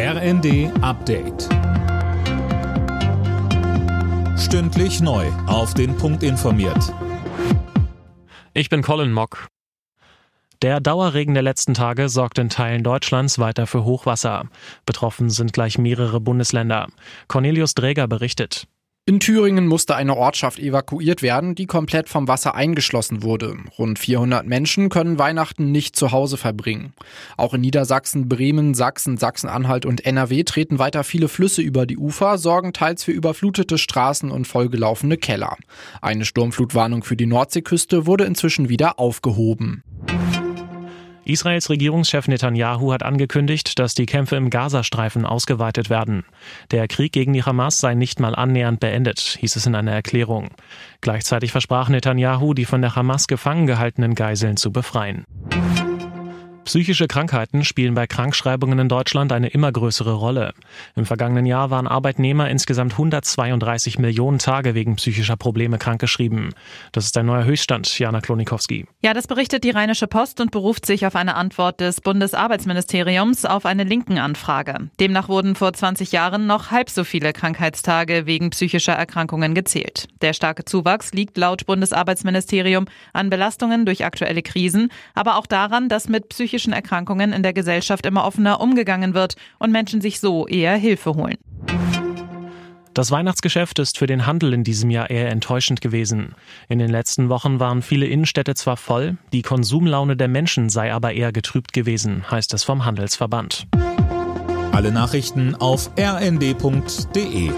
RND Update. Stündlich neu. Auf den Punkt informiert. Ich bin Colin Mock. Der Dauerregen der letzten Tage sorgt in Teilen Deutschlands weiter für Hochwasser. Betroffen sind gleich mehrere Bundesländer. Cornelius Dräger berichtet. In Thüringen musste eine Ortschaft evakuiert werden, die komplett vom Wasser eingeschlossen wurde. Rund 400 Menschen können Weihnachten nicht zu Hause verbringen. Auch in Niedersachsen, Bremen, Sachsen, Sachsen-Anhalt und NRW treten weiter viele Flüsse über die Ufer, sorgen teils für überflutete Straßen und vollgelaufene Keller. Eine Sturmflutwarnung für die Nordseeküste wurde inzwischen wieder aufgehoben. Israels Regierungschef Netanyahu hat angekündigt, dass die Kämpfe im Gazastreifen ausgeweitet werden. Der Krieg gegen die Hamas sei nicht mal annähernd beendet, hieß es in einer Erklärung. Gleichzeitig versprach Netanyahu, die von der Hamas gefangen gehaltenen Geiseln zu befreien. Psychische Krankheiten spielen bei Krankschreibungen in Deutschland eine immer größere Rolle. Im vergangenen Jahr waren Arbeitnehmer insgesamt 132 Millionen Tage wegen psychischer Probleme krankgeschrieben. Das ist ein neuer Höchststand, Jana Klonikowski. Ja, das berichtet die Rheinische Post und beruft sich auf eine Antwort des Bundesarbeitsministeriums auf eine linken Anfrage. Demnach wurden vor 20 Jahren noch halb so viele Krankheitstage wegen psychischer Erkrankungen gezählt. Der starke Zuwachs liegt laut Bundesarbeitsministerium an Belastungen durch aktuelle Krisen, aber auch daran, dass mit psychischen psychischen Erkrankungen in der Gesellschaft immer offener umgegangen wird und Menschen sich so eher Hilfe holen. Das Weihnachtsgeschäft ist für den Handel in diesem Jahr eher enttäuschend gewesen. In den letzten Wochen waren viele Innenstädte zwar voll, die Konsumlaune der Menschen sei aber eher getrübt gewesen, heißt es vom Handelsverband. Alle Nachrichten auf rnd.de